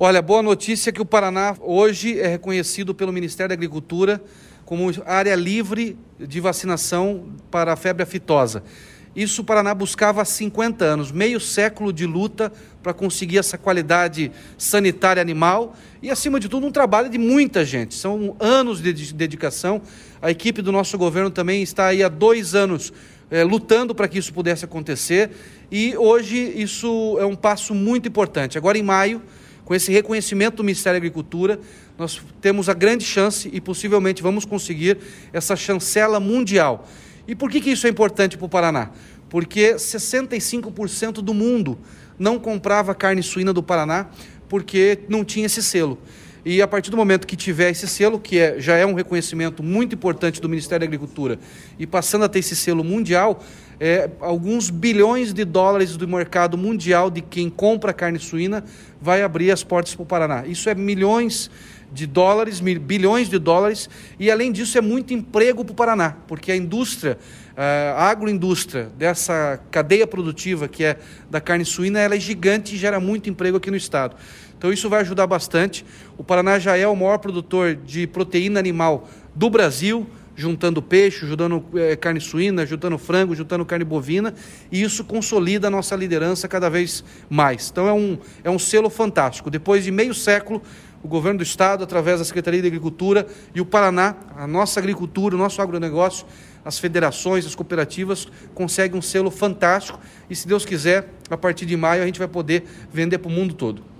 Olha, boa notícia que o Paraná hoje é reconhecido pelo Ministério da Agricultura como área livre de vacinação para a febre aftosa. Isso o Paraná buscava há 50 anos, meio século de luta para conseguir essa qualidade sanitária animal e, acima de tudo, um trabalho de muita gente. São anos de dedicação. A equipe do nosso governo também está aí há dois anos é, lutando para que isso pudesse acontecer e hoje isso é um passo muito importante. Agora, em maio, com esse reconhecimento do Ministério da Agricultura, nós temos a grande chance e possivelmente vamos conseguir essa chancela mundial. E por que, que isso é importante para o Paraná? Porque 65% do mundo não comprava carne suína do Paraná porque não tinha esse selo. E a partir do momento que tiver esse selo, que é, já é um reconhecimento muito importante do Ministério da Agricultura, e passando a ter esse selo mundial, é, alguns bilhões de dólares do mercado mundial de quem compra carne suína vai abrir as portas para o Paraná. Isso é milhões de dólares, bilhões de dólares, e além disso é muito emprego para o Paraná, porque a indústria, a agroindústria dessa cadeia produtiva que é da carne suína, ela é gigante e gera muito emprego aqui no estado. Então isso vai ajudar bastante. O Paraná já é o maior produtor de proteína animal do Brasil, juntando peixe, juntando é, carne suína, juntando frango, juntando carne bovina, e isso consolida a nossa liderança cada vez mais. Então é um, é um selo fantástico. Depois de meio século, o governo do estado, através da Secretaria de Agricultura e o Paraná, a nossa agricultura, o nosso agronegócio, as federações, as cooperativas conseguem um selo fantástico e, se Deus quiser, a partir de maio a gente vai poder vender para o mundo todo.